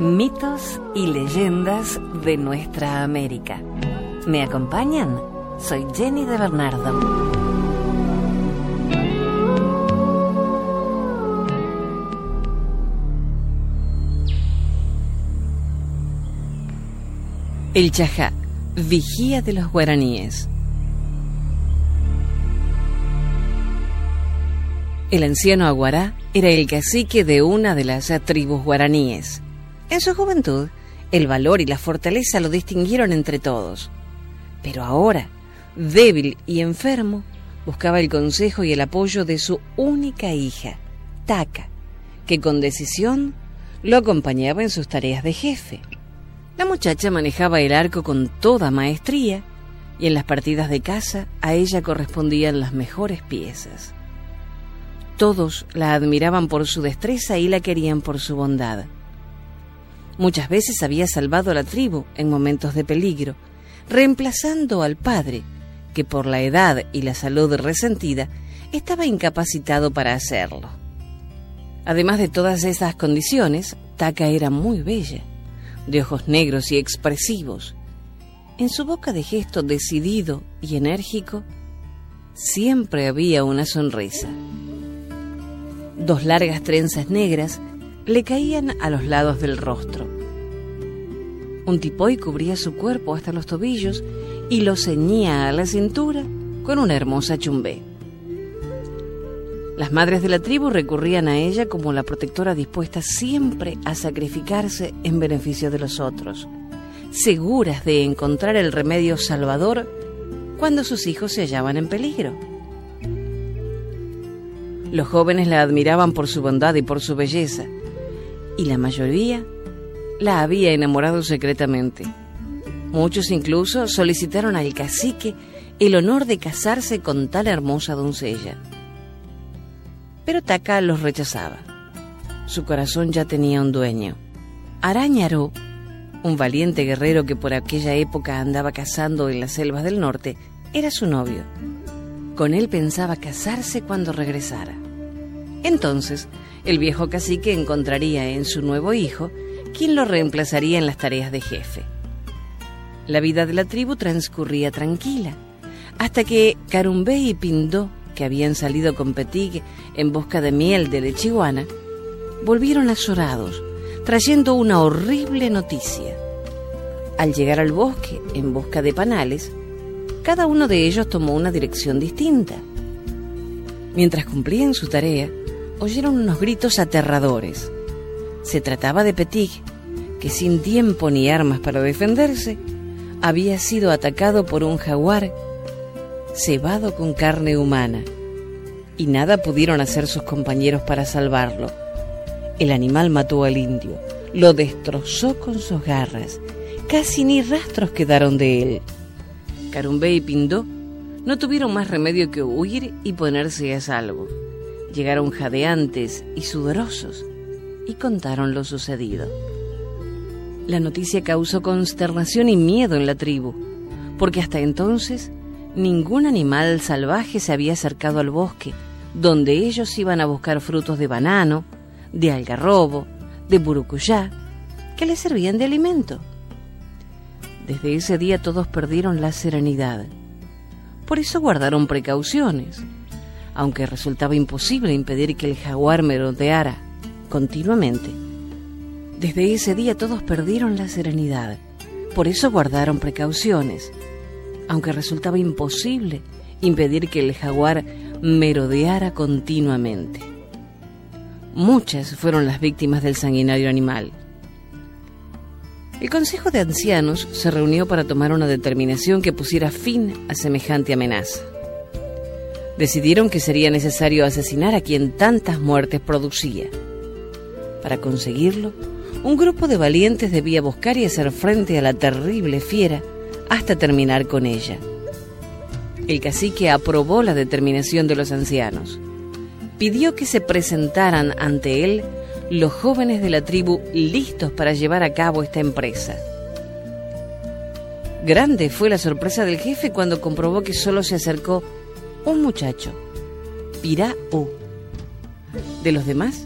Mitos y leyendas de nuestra América. ¿Me acompañan? Soy Jenny de Bernardo. El Chajá, vigía de los guaraníes. El anciano Aguará era el cacique de una de las tribus guaraníes. En su juventud, el valor y la fortaleza lo distinguieron entre todos. Pero ahora, débil y enfermo, buscaba el consejo y el apoyo de su única hija, Taka, que con decisión lo acompañaba en sus tareas de jefe. La muchacha manejaba el arco con toda maestría y en las partidas de caza a ella correspondían las mejores piezas. Todos la admiraban por su destreza y la querían por su bondad. Muchas veces había salvado a la tribu en momentos de peligro, reemplazando al padre, que por la edad y la salud resentida estaba incapacitado para hacerlo. Además de todas esas condiciones, Taka era muy bella, de ojos negros y expresivos. En su boca de gesto decidido y enérgico, siempre había una sonrisa. Dos largas trenzas negras le caían a los lados del rostro. Un tipoy cubría su cuerpo hasta los tobillos y lo ceñía a la cintura con una hermosa chumbé. Las madres de la tribu recurrían a ella como la protectora dispuesta siempre a sacrificarse en beneficio de los otros, seguras de encontrar el remedio salvador cuando sus hijos se hallaban en peligro. Los jóvenes la admiraban por su bondad y por su belleza, y la mayoría la había enamorado secretamente. Muchos incluso solicitaron al cacique el honor de casarse con tal hermosa doncella. Pero Taka los rechazaba. Su corazón ya tenía un dueño. Arañaró, un valiente guerrero que por aquella época andaba cazando en las selvas del norte, era su novio. Con él pensaba casarse cuando regresara. Entonces, el viejo cacique encontraría en su nuevo hijo quien lo reemplazaría en las tareas de jefe. La vida de la tribu transcurría tranquila, hasta que Carumbé y Pindó, que habían salido con Petig en busca de miel de lechiguana, volvieron azorados, trayendo una horrible noticia. Al llegar al bosque en busca de panales, cada uno de ellos tomó una dirección distinta. Mientras cumplían su tarea, oyeron unos gritos aterradores. Se trataba de Petit, que sin tiempo ni armas para defenderse, había sido atacado por un jaguar cebado con carne humana, y nada pudieron hacer sus compañeros para salvarlo. El animal mató al indio, lo destrozó con sus garras, casi ni rastros quedaron de él. Carumbé y Pindó no tuvieron más remedio que huir y ponerse a salvo. Llegaron jadeantes y sudorosos y contaron lo sucedido. La noticia causó consternación y miedo en la tribu, porque hasta entonces ningún animal salvaje se había acercado al bosque, donde ellos iban a buscar frutos de banano, de algarrobo, de burucuyá, que les servían de alimento. Desde ese día todos perdieron la serenidad. Por eso guardaron precauciones, aunque resultaba imposible impedir que el jaguar merodeara continuamente. Desde ese día todos perdieron la serenidad, por eso guardaron precauciones, aunque resultaba imposible impedir que el jaguar merodeara continuamente. Muchas fueron las víctimas del sanguinario animal. El Consejo de Ancianos se reunió para tomar una determinación que pusiera fin a semejante amenaza decidieron que sería necesario asesinar a quien tantas muertes producía. Para conseguirlo, un grupo de valientes debía buscar y hacer frente a la terrible fiera hasta terminar con ella. El cacique aprobó la determinación de los ancianos. Pidió que se presentaran ante él los jóvenes de la tribu listos para llevar a cabo esta empresa. Grande fue la sorpresa del jefe cuando comprobó que solo se acercó un muchacho, Pirá U. De los demás,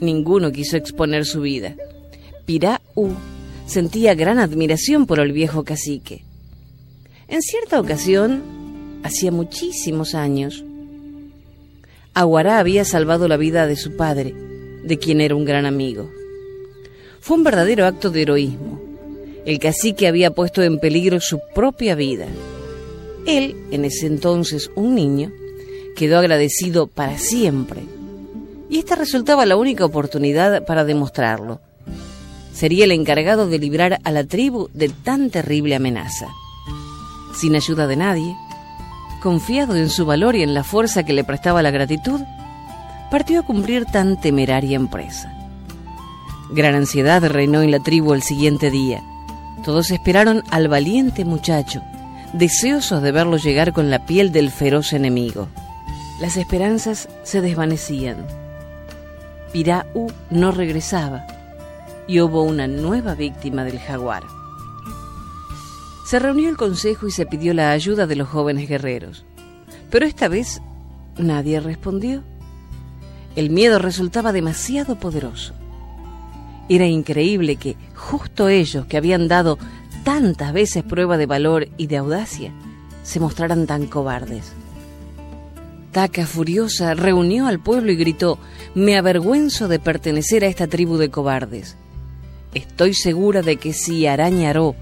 ninguno quiso exponer su vida, Pirá U sentía gran admiración por el viejo cacique. En cierta ocasión, hacía muchísimos años, Aguará había salvado la vida de su padre, de quien era un gran amigo. Fue un verdadero acto de heroísmo. El cacique había puesto en peligro su propia vida. Él, en ese entonces un niño, quedó agradecido para siempre. Y esta resultaba la única oportunidad para demostrarlo. Sería el encargado de librar a la tribu de tan terrible amenaza. Sin ayuda de nadie, confiado en su valor y en la fuerza que le prestaba la gratitud, partió a cumplir tan temeraria empresa. Gran ansiedad reinó en la tribu el siguiente día. Todos esperaron al valiente muchacho, deseosos de verlo llegar con la piel del feroz enemigo. Las esperanzas se desvanecían. Pirau no regresaba y hubo una nueva víctima del jaguar. Se reunió el consejo y se pidió la ayuda de los jóvenes guerreros. Pero esta vez nadie respondió. El miedo resultaba demasiado poderoso. Era increíble que justo ellos que habían dado tantas veces prueba de valor y de audacia se mostraran tan cobardes. Taka, furiosa, reunió al pueblo y gritó, me avergüenzo de pertenecer a esta tribu de cobardes. Estoy segura de que si Arañaró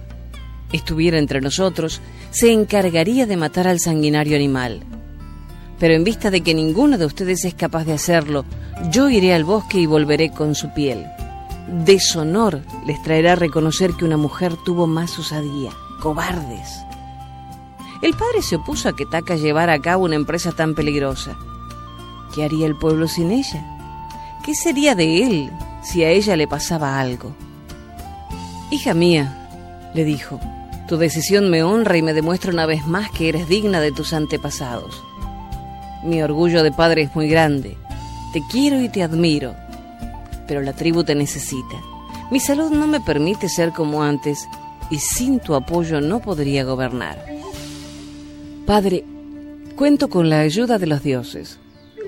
estuviera entre nosotros, se encargaría de matar al sanguinario animal. Pero en vista de que ninguno de ustedes es capaz de hacerlo, yo iré al bosque y volveré con su piel. Deshonor les traerá reconocer que una mujer tuvo más osadía. Cobardes. El padre se opuso a que Taka llevara a cabo una empresa tan peligrosa. ¿Qué haría el pueblo sin ella? ¿Qué sería de él si a ella le pasaba algo? Hija mía, le dijo, tu decisión me honra y me demuestra una vez más que eres digna de tus antepasados. Mi orgullo de padre es muy grande. Te quiero y te admiro. Pero la tribu te necesita. Mi salud no me permite ser como antes y sin tu apoyo no podría gobernar. Padre, cuento con la ayuda de los dioses.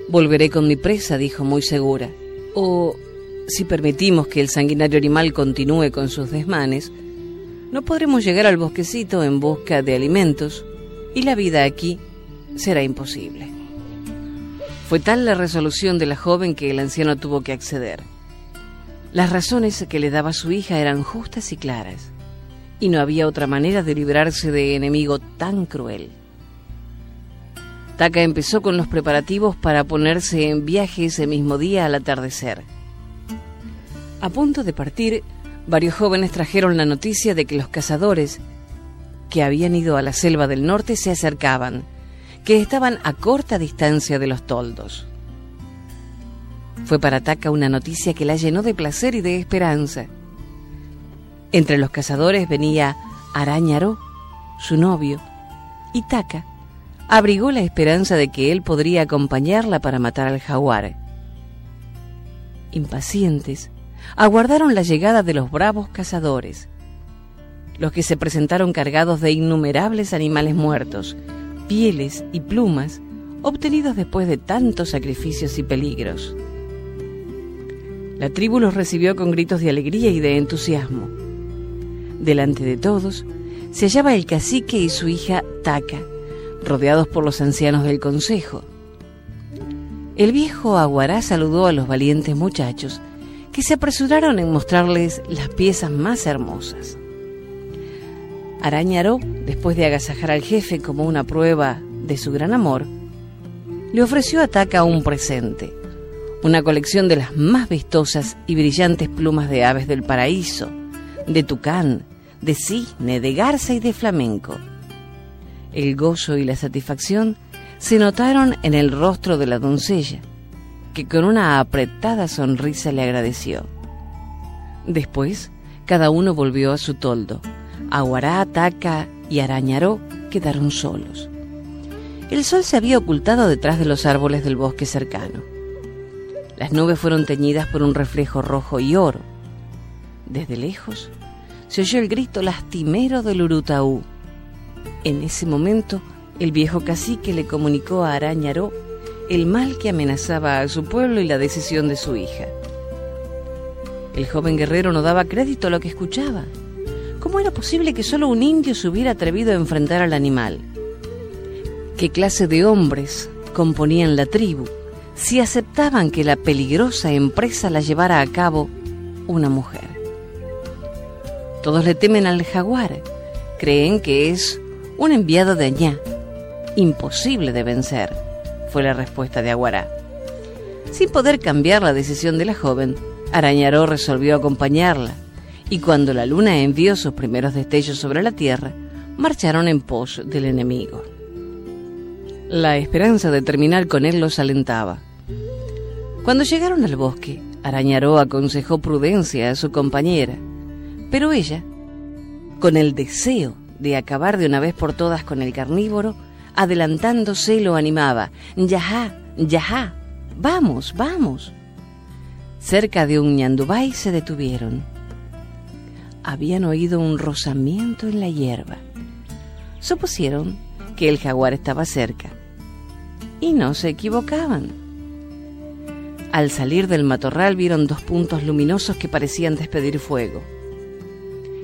Volveré con mi presa, dijo muy segura. O, si permitimos que el sanguinario animal continúe con sus desmanes, no podremos llegar al bosquecito en busca de alimentos y la vida aquí será imposible. Fue tal la resolución de la joven que el anciano tuvo que acceder. Las razones que le daba su hija eran justas y claras, y no había otra manera de librarse de enemigo tan cruel. Taka empezó con los preparativos para ponerse en viaje ese mismo día al atardecer. A punto de partir, varios jóvenes trajeron la noticia de que los cazadores que habían ido a la selva del norte se acercaban, que estaban a corta distancia de los toldos. Fue para Taka una noticia que la llenó de placer y de esperanza. Entre los cazadores venía Arañaro, su novio, y Taka abrigó la esperanza de que él podría acompañarla para matar al jaguar. Impacientes, aguardaron la llegada de los bravos cazadores, los que se presentaron cargados de innumerables animales muertos, pieles y plumas obtenidos después de tantos sacrificios y peligros. La tribu los recibió con gritos de alegría y de entusiasmo. Delante de todos se hallaba el cacique y su hija Taca, rodeados por los ancianos del consejo. El viejo Aguará saludó a los valientes muchachos que se apresuraron en mostrarles las piezas más hermosas. Arañaró, después de agasajar al jefe como una prueba de su gran amor, le ofreció a Taka un presente, una colección de las más vistosas y brillantes plumas de aves del paraíso, de tucán, de cisne, de garza y de flamenco. El gozo y la satisfacción se notaron en el rostro de la doncella, que con una apretada sonrisa le agradeció. Después, cada uno volvió a su toldo. Aguará, Taca y Arañaró quedaron solos. El sol se había ocultado detrás de los árboles del bosque cercano. Las nubes fueron teñidas por un reflejo rojo y oro. Desde lejos se oyó el grito lastimero del Urutaú. En ese momento, el viejo cacique le comunicó a Arañaró el mal que amenazaba a su pueblo y la decisión de su hija. El joven guerrero no daba crédito a lo que escuchaba. ¿Cómo era posible que solo un indio se hubiera atrevido a enfrentar al animal? ¿Qué clase de hombres componían la tribu si aceptaban que la peligrosa empresa la llevara a cabo una mujer? Todos le temen al jaguar, creen que es un enviado de Añá, imposible de vencer, fue la respuesta de Aguará. Sin poder cambiar la decisión de la joven, Arañaró resolvió acompañarla, y cuando la luna envió sus primeros destellos sobre la tierra, marcharon en pos del enemigo. La esperanza de terminar con él los alentaba. Cuando llegaron al bosque, Arañaró aconsejó prudencia a su compañera, pero ella, con el deseo de acabar de una vez por todas con el carnívoro, adelantándose lo animaba. Yajá, yajá, vamos, vamos. Cerca de un ñandubay se detuvieron. Habían oído un rozamiento en la hierba. Supusieron que el jaguar estaba cerca. Y no se equivocaban. Al salir del matorral vieron dos puntos luminosos que parecían despedir fuego.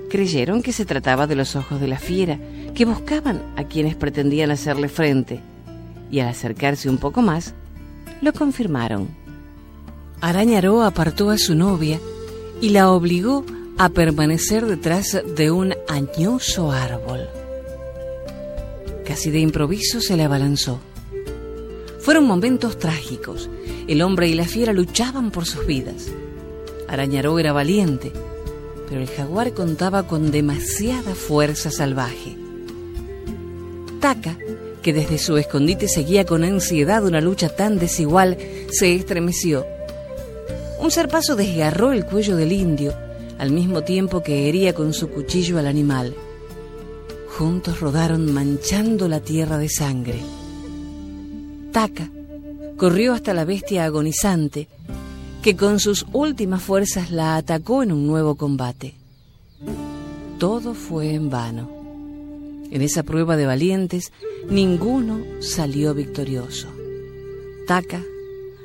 Creyeron que se trataba de los ojos de la fiera, que buscaban a quienes pretendían hacerle frente, y al acercarse un poco más, lo confirmaron. Arañaró apartó a su novia y la obligó a permanecer detrás de un añoso árbol. Casi de improviso se le abalanzó. Fueron momentos trágicos. El hombre y la fiera luchaban por sus vidas. Arañaró era valiente, pero el jaguar contaba con demasiada fuerza salvaje. Taka, que desde su escondite seguía con ansiedad una lucha tan desigual, se estremeció un zarpazo desgarró el cuello del indio, al mismo tiempo que hería con su cuchillo al animal. Juntos rodaron manchando la tierra de sangre. Taca corrió hasta la bestia agonizante, que con sus últimas fuerzas la atacó en un nuevo combate. Todo fue en vano. En esa prueba de valientes, ninguno salió victorioso. Taca,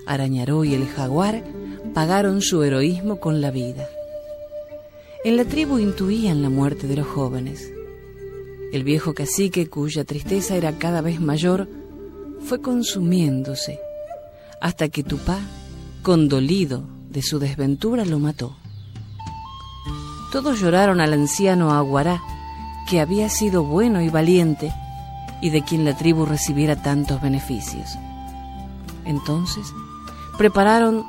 Arañaró y el jaguar pagaron su heroísmo con la vida. En la tribu intuían la muerte de los jóvenes. El viejo cacique, cuya tristeza era cada vez mayor, fue consumiéndose hasta que Tupá, condolido de su desventura, lo mató. Todos lloraron al anciano Aguará, que había sido bueno y valiente y de quien la tribu recibiera tantos beneficios. Entonces prepararon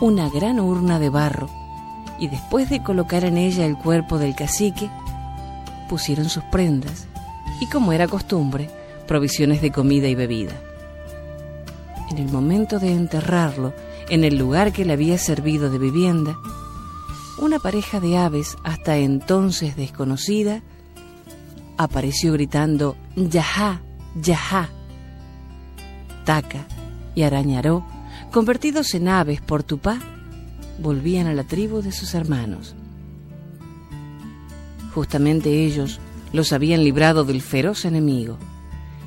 una gran urna de barro y después de colocar en ella el cuerpo del cacique, pusieron sus prendas y, como era costumbre, provisiones de comida y bebida. En el momento de enterrarlo en el lugar que le había servido de vivienda, una pareja de aves, hasta entonces desconocida, apareció gritando Yajá, Yajá. Taca y Arañaró convertidos en aves por Tupá, volvían a la tribu de sus hermanos. Justamente ellos los habían librado del feroz enemigo,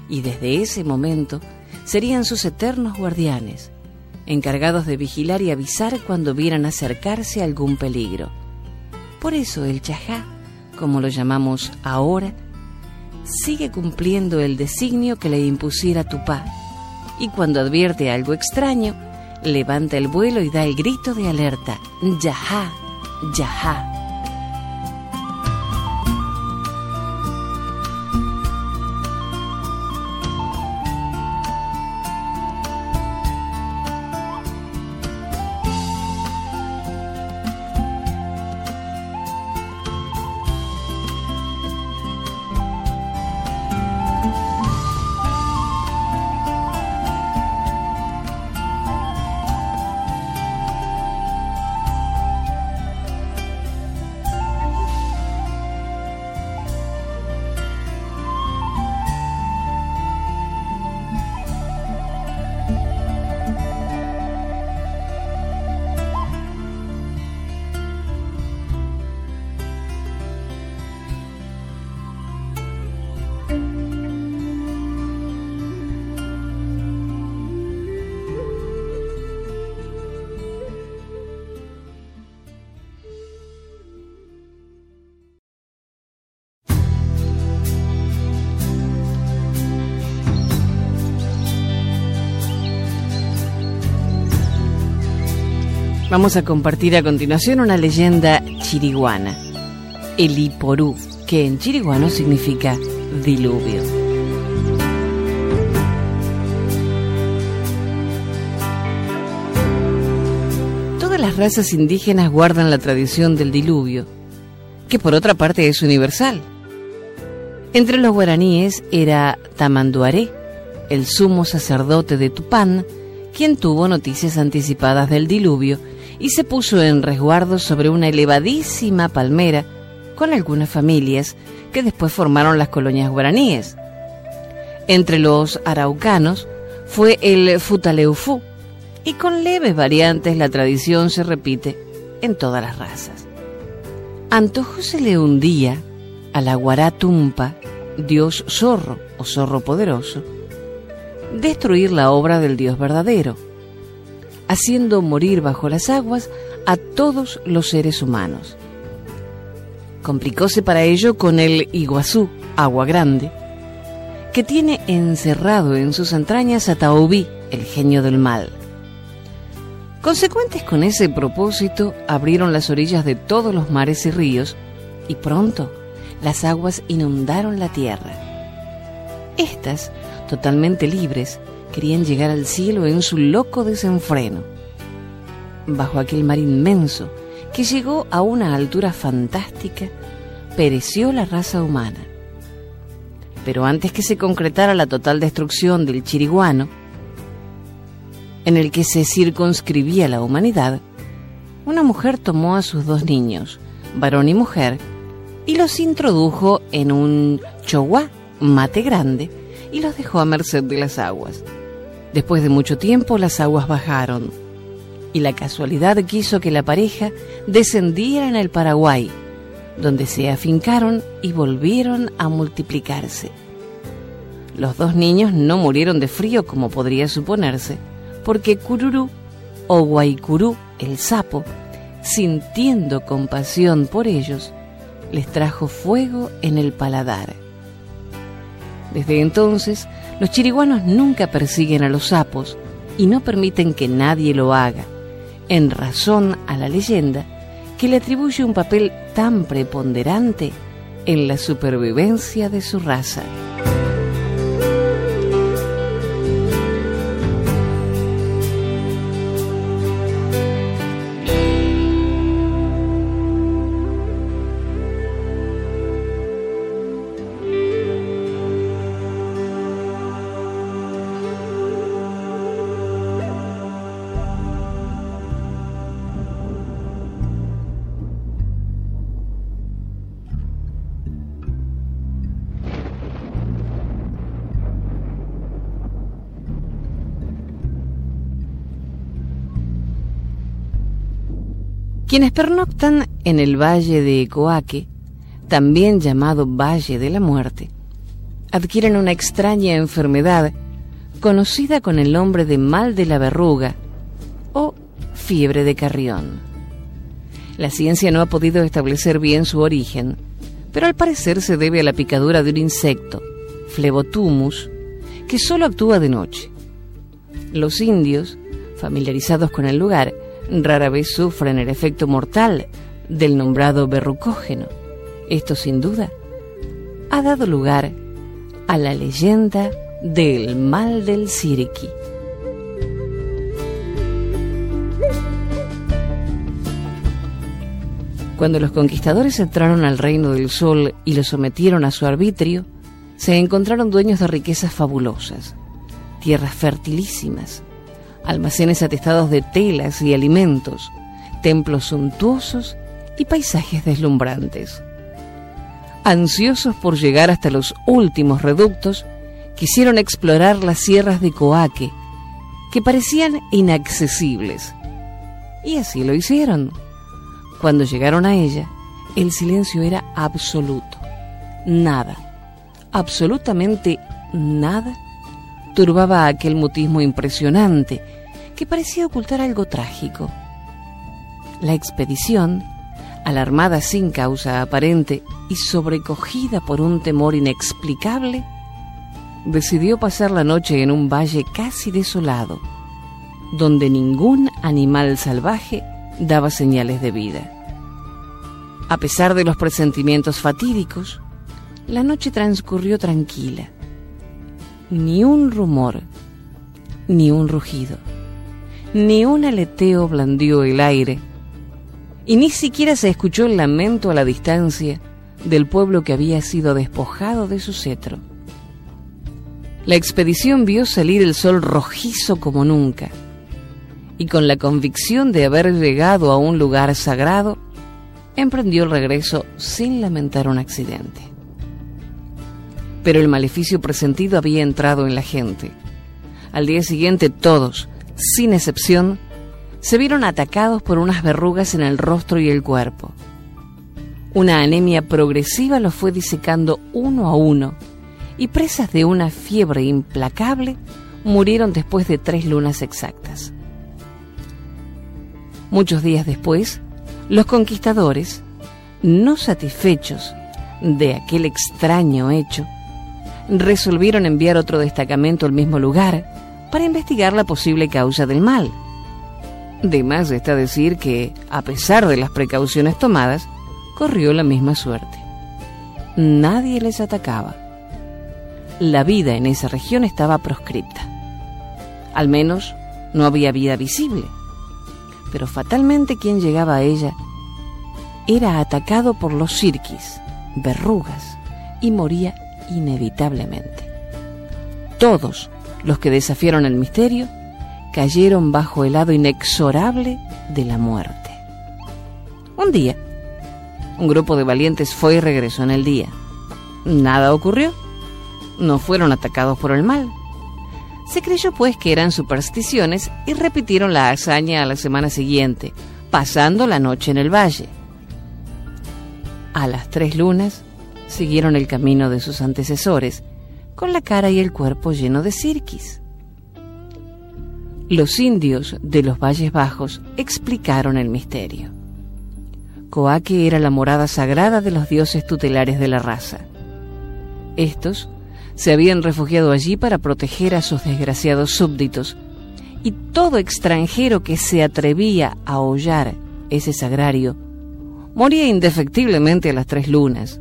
y desde ese momento serían sus eternos guardianes, encargados de vigilar y avisar cuando vieran acercarse algún peligro. Por eso el chajá, como lo llamamos ahora, sigue cumpliendo el designio que le impusiera Tupá, y cuando advierte algo extraño, levanta el vuelo y da el grito de alerta. Yajá, yajá. Vamos a compartir a continuación una leyenda chiriguana, el Iporú, que en chiriguano significa diluvio. Todas las razas indígenas guardan la tradición del diluvio, que por otra parte es universal. Entre los guaraníes era Tamanduaré, el sumo sacerdote de Tupán, quien tuvo noticias anticipadas del diluvio y se puso en resguardo sobre una elevadísima palmera con algunas familias que después formaron las colonias guaraníes. Entre los araucanos fue el Futaleufú, y con leves variantes la tradición se repite en todas las razas. Antojósele un día a la Guaratumpa, dios zorro o zorro poderoso, destruir la obra del Dios verdadero, haciendo morir bajo las aguas a todos los seres humanos. Complicóse para ello con el Iguazú, agua grande, que tiene encerrado en sus entrañas a Taobí, el genio del mal. Consecuentes con ese propósito, abrieron las orillas de todos los mares y ríos, y pronto las aguas inundaron la tierra. Estas totalmente libres, querían llegar al cielo en su loco desenfreno. Bajo aquel mar inmenso, que llegó a una altura fantástica, pereció la raza humana. Pero antes que se concretara la total destrucción del chiriguano, en el que se circunscribía la humanidad, una mujer tomó a sus dos niños, varón y mujer, y los introdujo en un choguá, mate grande, y los dejó a merced de las aguas. Después de mucho tiempo las aguas bajaron y la casualidad quiso que la pareja descendiera en el Paraguay, donde se afincaron y volvieron a multiplicarse. Los dos niños no murieron de frío como podría suponerse, porque Cururú o Guaycurú, el sapo, sintiendo compasión por ellos, les trajo fuego en el paladar. Desde entonces, los chiriguanos nunca persiguen a los sapos y no permiten que nadie lo haga, en razón a la leyenda que le atribuye un papel tan preponderante en la supervivencia de su raza. Quienes pernoctan en el valle de Coaque, también llamado Valle de la Muerte, adquieren una extraña enfermedad conocida con el nombre de mal de la verruga o fiebre de carrión. La ciencia no ha podido establecer bien su origen, pero al parecer se debe a la picadura de un insecto, Flebotumus, que solo actúa de noche. Los indios, familiarizados con el lugar, rara vez sufren el efecto mortal del nombrado verrucógeno. Esto sin duda ha dado lugar a la leyenda del mal del Siriqui. Cuando los conquistadores entraron al reino del sol y lo sometieron a su arbitrio, se encontraron dueños de riquezas fabulosas, tierras fertilísimas, almacenes atestados de telas y alimentos, templos suntuosos y paisajes deslumbrantes. Ansiosos por llegar hasta los últimos reductos, quisieron explorar las sierras de Coaque, que parecían inaccesibles. Y así lo hicieron. Cuando llegaron a ella, el silencio era absoluto. Nada, absolutamente nada, turbaba aquel mutismo impresionante que parecía ocultar algo trágico. La expedición, alarmada sin causa aparente y sobrecogida por un temor inexplicable, decidió pasar la noche en un valle casi desolado, donde ningún animal salvaje daba señales de vida. A pesar de los presentimientos fatídicos, la noche transcurrió tranquila. Ni un rumor, ni un rugido, ni un aleteo blandió el aire, y ni siquiera se escuchó el lamento a la distancia del pueblo que había sido despojado de su cetro. La expedición vio salir el sol rojizo como nunca, y con la convicción de haber llegado a un lugar sagrado, emprendió el regreso sin lamentar un accidente. Pero el maleficio presentido había entrado en la gente. Al día siguiente todos, sin excepción, se vieron atacados por unas verrugas en el rostro y el cuerpo. Una anemia progresiva los fue disecando uno a uno y presas de una fiebre implacable murieron después de tres lunas exactas. Muchos días después, los conquistadores, no satisfechos de aquel extraño hecho, resolvieron enviar otro destacamento al mismo lugar para investigar la posible causa del mal. De más está decir que, a pesar de las precauciones tomadas, corrió la misma suerte. Nadie les atacaba. La vida en esa región estaba proscripta. Al menos no había vida visible. Pero fatalmente quien llegaba a ella era atacado por los sirquis, verrugas, y moría inevitablemente. Todos los que desafiaron el misterio cayeron bajo el hado inexorable de la muerte. Un día, un grupo de valientes fue y regresó en el día. Nada ocurrió. No fueron atacados por el mal. Se creyó pues que eran supersticiones y repitieron la hazaña a la semana siguiente, pasando la noche en el valle. A las tres lunas siguieron el camino de sus antecesores, con la cara y el cuerpo lleno de cirquis. Los indios de los Valles Bajos explicaron el misterio. Coaque era la morada sagrada de los dioses tutelares de la raza. Estos se habían refugiado allí para proteger a sus desgraciados súbditos, y todo extranjero que se atrevía a hollar ese sagrario moría indefectiblemente a las tres lunas,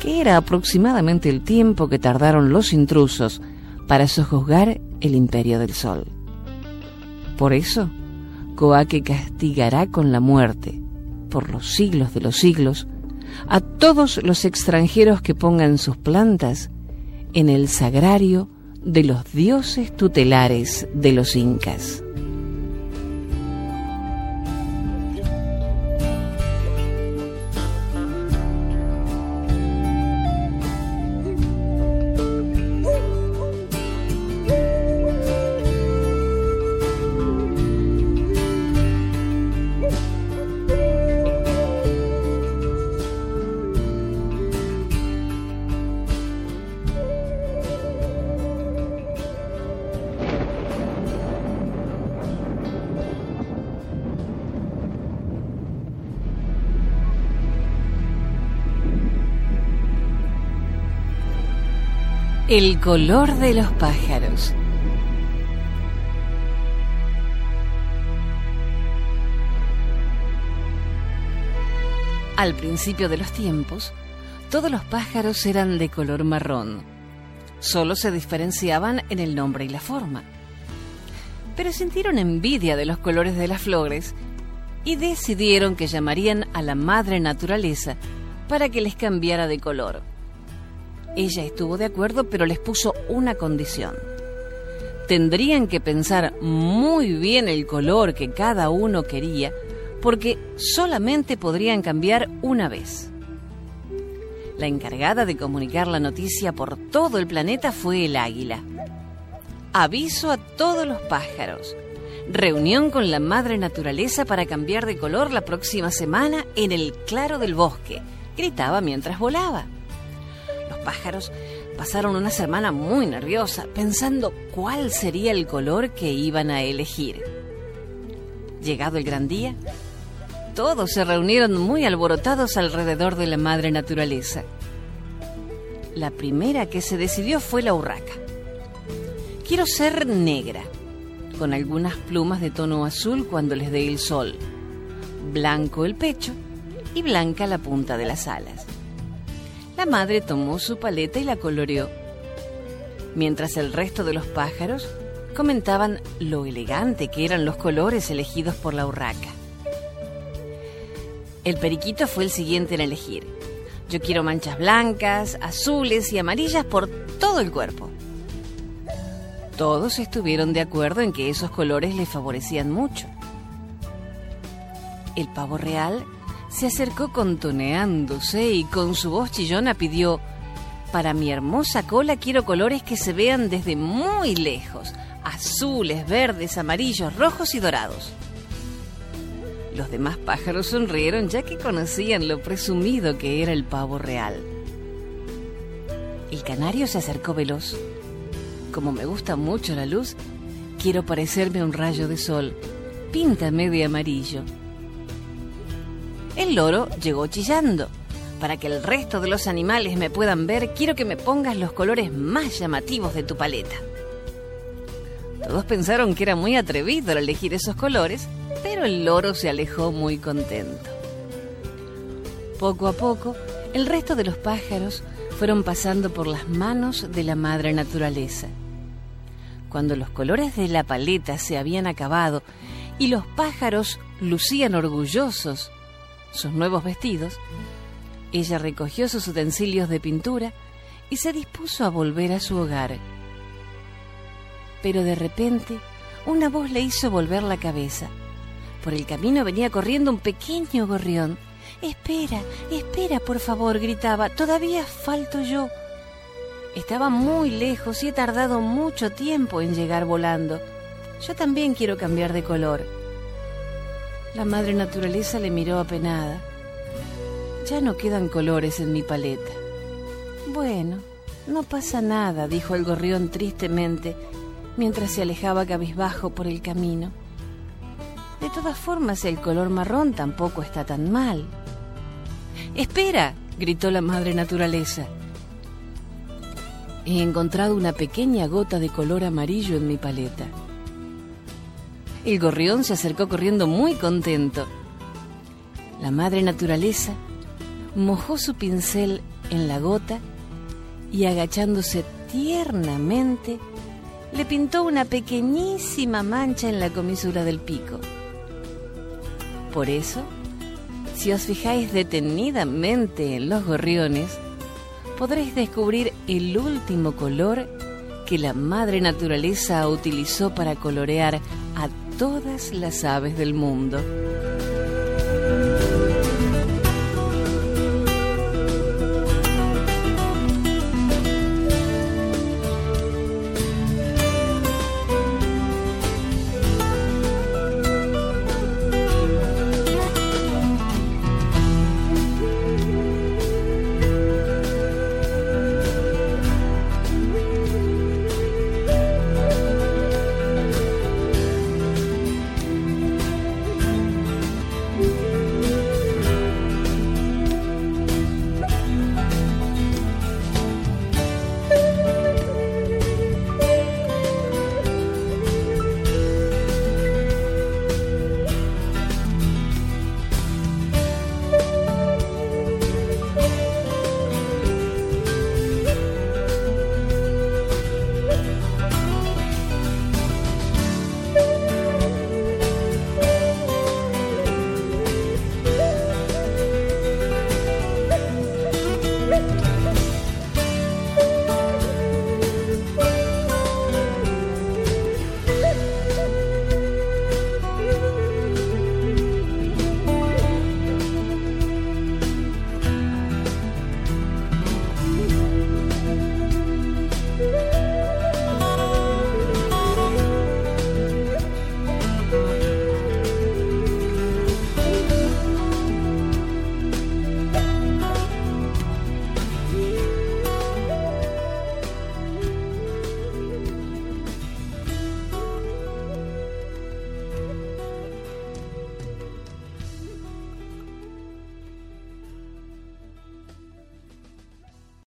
que era aproximadamente el tiempo que tardaron los intrusos para sojuzgar el imperio del sol. Por eso, Coaque castigará con la muerte, por los siglos de los siglos, a todos los extranjeros que pongan sus plantas en el sagrario de los dioses tutelares de los incas. El color de los pájaros. Al principio de los tiempos, todos los pájaros eran de color marrón. Solo se diferenciaban en el nombre y la forma. Pero sintieron envidia de los colores de las flores y decidieron que llamarían a la madre naturaleza para que les cambiara de color. Ella estuvo de acuerdo, pero les puso una condición. Tendrían que pensar muy bien el color que cada uno quería, porque solamente podrían cambiar una vez. La encargada de comunicar la noticia por todo el planeta fue el águila. Aviso a todos los pájaros. Reunión con la madre naturaleza para cambiar de color la próxima semana en el claro del bosque, gritaba mientras volaba pájaros pasaron una semana muy nerviosa pensando cuál sería el color que iban a elegir. Llegado el gran día, todos se reunieron muy alborotados alrededor de la madre naturaleza. La primera que se decidió fue la urraca. Quiero ser negra, con algunas plumas de tono azul cuando les dé el sol, blanco el pecho y blanca la punta de las alas. La madre tomó su paleta y la coloreó, mientras el resto de los pájaros comentaban lo elegante que eran los colores elegidos por la urraca. El periquito fue el siguiente en elegir. Yo quiero manchas blancas, azules y amarillas por todo el cuerpo. Todos estuvieron de acuerdo en que esos colores le favorecían mucho. El pavo real se acercó contoneándose y con su voz chillona pidió, para mi hermosa cola quiero colores que se vean desde muy lejos, azules, verdes, amarillos, rojos y dorados. Los demás pájaros sonrieron ya que conocían lo presumido que era el pavo real. El canario se acercó veloz. Como me gusta mucho la luz, quiero parecerme un rayo de sol. Píntame de amarillo. El loro llegó chillando. Para que el resto de los animales me puedan ver, quiero que me pongas los colores más llamativos de tu paleta. Todos pensaron que era muy atrevido al elegir esos colores, pero el loro se alejó muy contento. Poco a poco, el resto de los pájaros fueron pasando por las manos de la madre naturaleza. Cuando los colores de la paleta se habían acabado y los pájaros lucían orgullosos sus nuevos vestidos, ella recogió sus utensilios de pintura y se dispuso a volver a su hogar. Pero de repente, una voz le hizo volver la cabeza. Por el camino venía corriendo un pequeño gorrión. Espera, espera, por favor, gritaba. Todavía falto yo. Estaba muy lejos y he tardado mucho tiempo en llegar volando. Yo también quiero cambiar de color. La madre naturaleza le miró apenada. Ya no quedan colores en mi paleta. Bueno, no pasa nada, dijo el gorrión tristemente, mientras se alejaba cabizbajo por el camino. De todas formas, el color marrón tampoco está tan mal. Espera, gritó la madre naturaleza. He encontrado una pequeña gota de color amarillo en mi paleta. El gorrión se acercó corriendo muy contento. La madre naturaleza mojó su pincel en la gota y agachándose tiernamente, le pintó una pequeñísima mancha en la comisura del pico. Por eso, si os fijáis detenidamente en los gorriones, podréis descubrir el último color que la madre naturaleza utilizó para colorear a todas las aves del mundo.